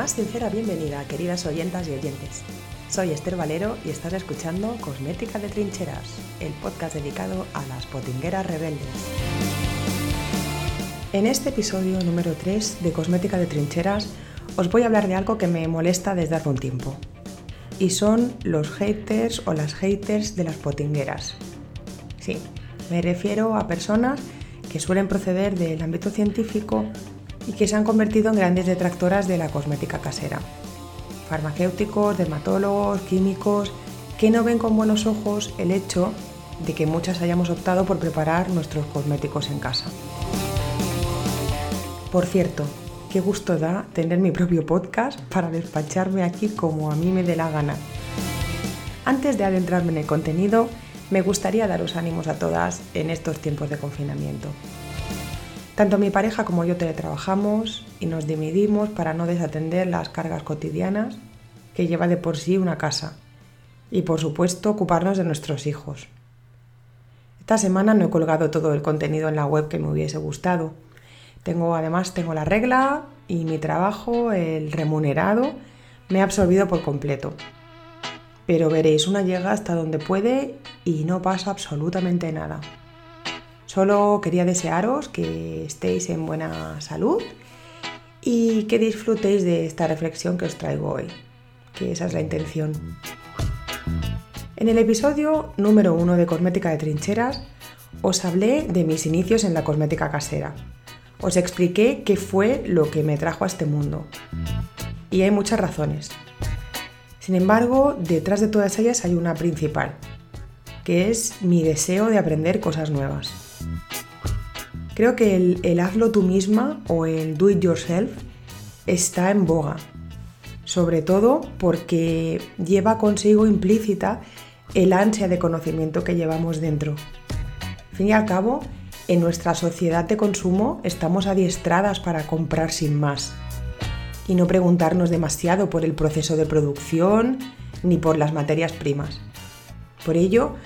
más sincera bienvenida, queridas oyentas y oyentes. Soy Esther Valero y estás escuchando Cosmética de Trincheras, el podcast dedicado a las potingueras rebeldes. En este episodio número 3 de Cosmética de Trincheras os voy a hablar de algo que me molesta desde hace un tiempo. Y son los haters o las haters de las potingueras. Sí, me refiero a personas que suelen proceder del ámbito científico y que se han convertido en grandes detractoras de la cosmética casera. Farmacéuticos, dermatólogos, químicos, que no ven con buenos ojos el hecho de que muchas hayamos optado por preparar nuestros cosméticos en casa. Por cierto, qué gusto da tener mi propio podcast para despacharme aquí como a mí me dé la gana. Antes de adentrarme en el contenido, me gustaría daros ánimos a todas en estos tiempos de confinamiento. Tanto mi pareja como yo teletrabajamos y nos dividimos para no desatender las cargas cotidianas que lleva de por sí una casa y por supuesto ocuparnos de nuestros hijos. Esta semana no he colgado todo el contenido en la web que me hubiese gustado. Tengo además tengo la regla y mi trabajo, el remunerado, me ha absorbido por completo. Pero veréis, una llega hasta donde puede y no pasa absolutamente nada. Solo quería desearos que estéis en buena salud y que disfrutéis de esta reflexión que os traigo hoy, que esa es la intención. En el episodio número uno de Cosmética de Trincheras os hablé de mis inicios en la cosmética casera. Os expliqué qué fue lo que me trajo a este mundo. Y hay muchas razones. Sin embargo, detrás de todas ellas hay una principal, que es mi deseo de aprender cosas nuevas. Creo que el, hazlo tú misma o el do it yourself está en boga, sobre todo porque lleva consigo implícita el ansia de conocimiento que llevamos dentro. Al fin y al cabo, en nuestra sociedad de consumo estamos adiestradas para comprar sin más y no preguntarnos demasiado por el proceso de producción ni por las materias primas. Por ello,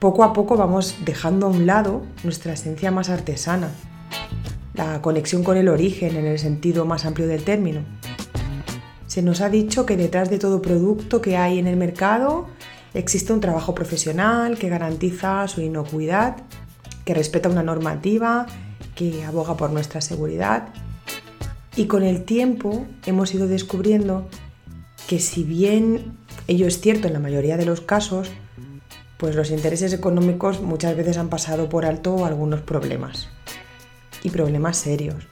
poco a poco vamos dejando a un lado nuestra esencia más artesana, la conexión con el origen en el sentido más amplio del término. Se nos ha dicho que detrás de todo producto que hay en el mercado existe un trabajo profesional que garantiza su inocuidad, que respeta una normativa, que aboga por nuestra seguridad. Y con el tiempo hemos ido descubriendo que si bien ello es cierto en la mayoría de los casos, pues los intereses económicos muchas veces han pasado por alto algunos problemas y problemas serios.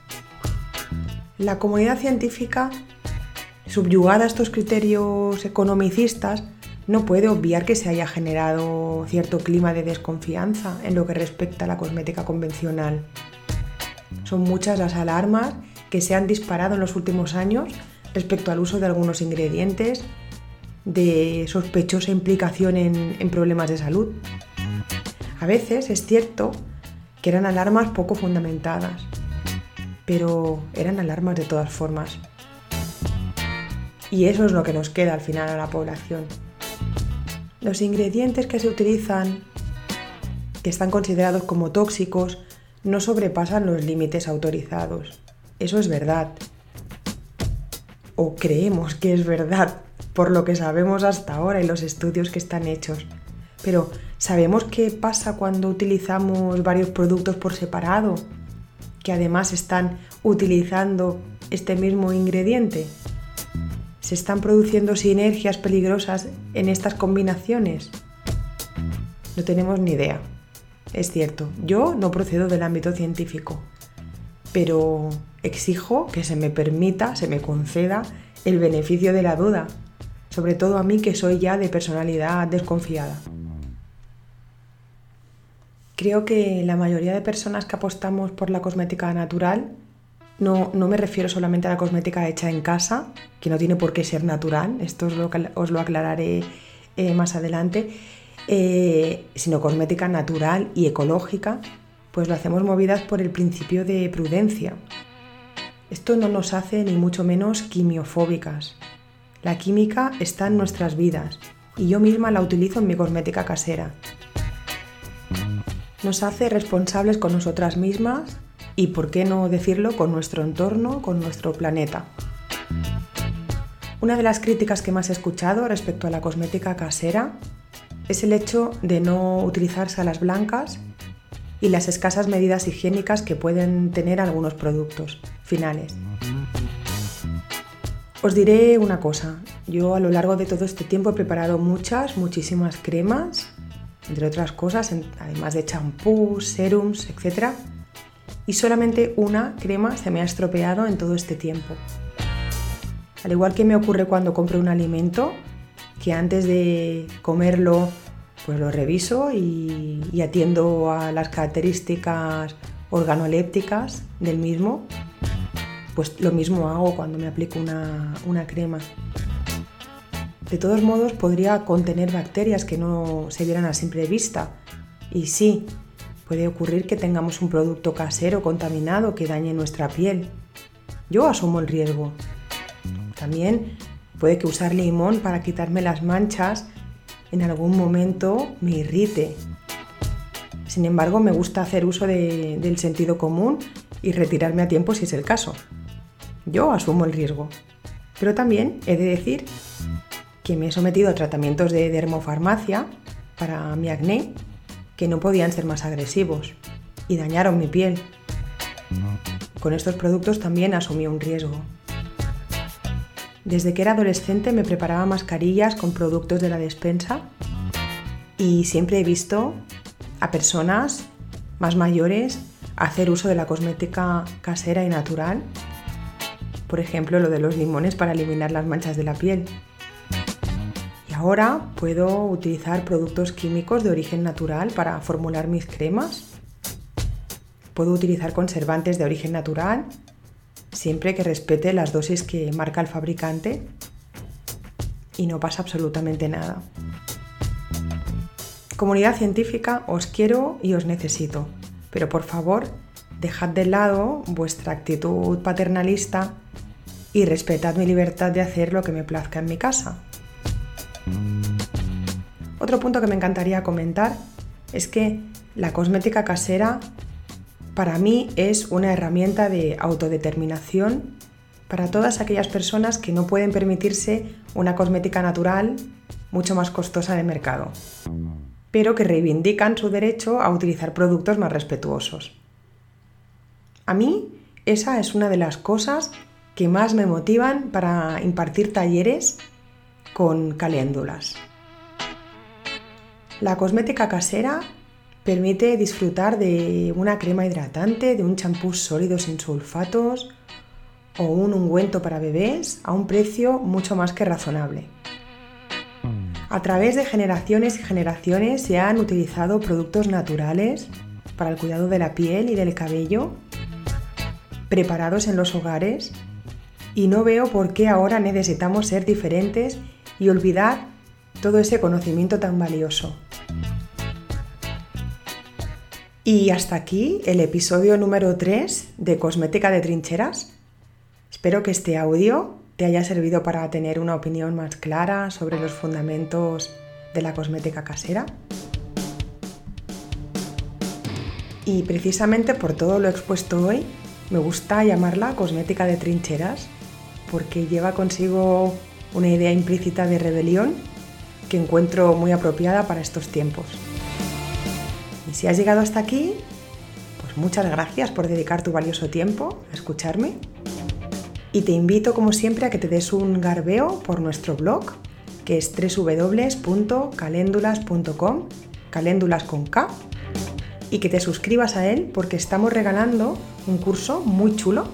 La comunidad científica, subyugada a estos criterios economicistas, no puede obviar que se haya generado cierto clima de desconfianza en lo que respecta a la cosmética convencional. Son muchas las alarmas que se han disparado en los últimos años respecto al uso de algunos ingredientes de sospechosa implicación en, problemas de salud. A veces es cierto que eran alarmas poco fundamentadas, pero eran alarmas de todas formas. Y eso es lo que nos queda al final a la población. Los ingredientes que se utilizan, que están considerados como tóxicos, no sobrepasan los límites autorizados. Eso es verdad. O creemos que es verdad, por lo que sabemos hasta ahora y los estudios que están hechos. Pero ¿sabemos qué pasa cuando utilizamos varios productos por separado? Que además están utilizando este mismo ingrediente. ¿Se están produciendo sinergias peligrosas en estas combinaciones? No tenemos ni idea. Es cierto, yo no procedo del ámbito científico, pero exijo que se me permita, se me conceda el beneficio de la duda sobre todo a mí que soy ya de personalidad desconfiada. Creo que la mayoría de personas que apostamos por la cosmética natural, no, me refiero solamente a la cosmética hecha en casa, que no tiene por qué ser natural, esto os lo, os lo aclararé eh, más adelante, eh, sino cosmética natural y ecológica, pues lo hacemos movidas por el principio de prudencia. Esto no nos hace ni mucho menos quimiofóbicas, la química está en nuestras vidas y yo misma la utilizo en mi cosmética casera. Nos hace responsables con nosotras mismas y, por qué no decirlo, con nuestro entorno, con nuestro planeta. Una de las críticas que más he escuchado respecto a la cosmética casera es el hecho de no utilizar salas blancas y las escasas medidas higiénicas que pueden tener algunos productos finales. Os diré una cosa, yo a lo largo de todo este tiempo he preparado muchas, muchísimas cremas, entre otras cosas, además de champús, serums, etc. Y solamente una crema se me ha estropeado en todo este tiempo. Al igual que me ocurre cuando compro un alimento, que antes de comerlo pues lo reviso y, atiendo a las características organolépticas del mismo, pues lo mismo hago cuando me aplico una, crema. De todos modos, podría contener bacterias que no se vieran a simple vista. Y sí, puede ocurrir que tengamos un producto casero contaminado que dañe nuestra piel. Yo asumo el riesgo, también puede que usar limón para quitarme las manchas en algún momento me irrite. Sin embargo, me gusta hacer uso del sentido común y retirarme a tiempo si es el caso. Yo asumo el riesgo. Pero también he de decir que me he sometido a tratamientos de dermofarmacia para mi acné que no podían ser más agresivos y dañaron mi piel. Con estos productos también asumí un riesgo. Desde que era adolescente me preparaba mascarillas con productos de la despensa y siempre he visto a personas más mayores hacer uso de la cosmética casera y natural. Por ejemplo, lo de los limones para eliminar las manchas de la piel. Y ahora puedo utilizar productos químicos de origen natural para formular mis cremas. Puedo utilizar conservantes de origen natural siempre que respete las dosis que marca el fabricante y no pasa absolutamente nada. Comunidad científica, os quiero y os necesito, pero por favor, dejad de lado vuestra actitud paternalista y respetad mi libertad de hacer lo que me plazca en mi casa. Otro punto que me encantaría comentar es que la cosmética casera para mí es una herramienta de autodeterminación para todas aquellas personas que no pueden permitirse una cosmética natural mucho más costosa de mercado, pero que reivindican su derecho a utilizar productos más respetuosos. A mí esa es una de las cosas que más me motivan para impartir talleres con caléndulas. La cosmética casera Permite disfrutar de una crema hidratante, de un champú sólido sin sulfatos o un ungüento para bebés a un precio mucho más que razonable. A través de generaciones y generaciones se han utilizado productos naturales para el cuidado de la piel y del cabello, preparados en los hogares, y no veo por qué ahora necesitamos ser diferentes y olvidar todo ese conocimiento tan valioso. Y hasta aquí el episodio número 3 de Cosmética de Trincheras. Espero que este audio te haya servido para tener una opinión más clara sobre los fundamentos de la cosmética casera. Y precisamente por todo lo expuesto hoy, me gusta llamarla cosmética de trincheras, porque lleva consigo una idea implícita de rebelión que encuentro muy apropiada para estos tiempos. Y si has llegado hasta aquí, pues muchas gracias por dedicar tu valioso tiempo a escucharme. Y te invito, como siempre, a que te des un garbeo por nuestro blog, que es www.caléndulas.com, caléndulas con K, y que te suscribas a él porque estamos regalando un curso muy chulo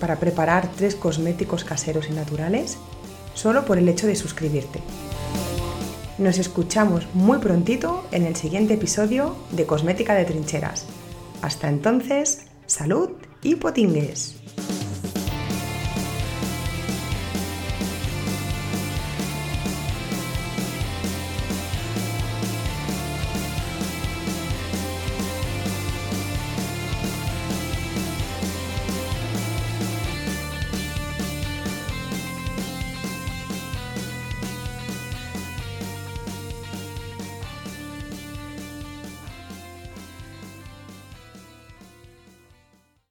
para preparar tres cosméticos caseros y naturales solo por el hecho de suscribirte. Nos escuchamos muy prontito en el siguiente episodio de Cosmética de Trincheras. Hasta entonces, salud y potingues.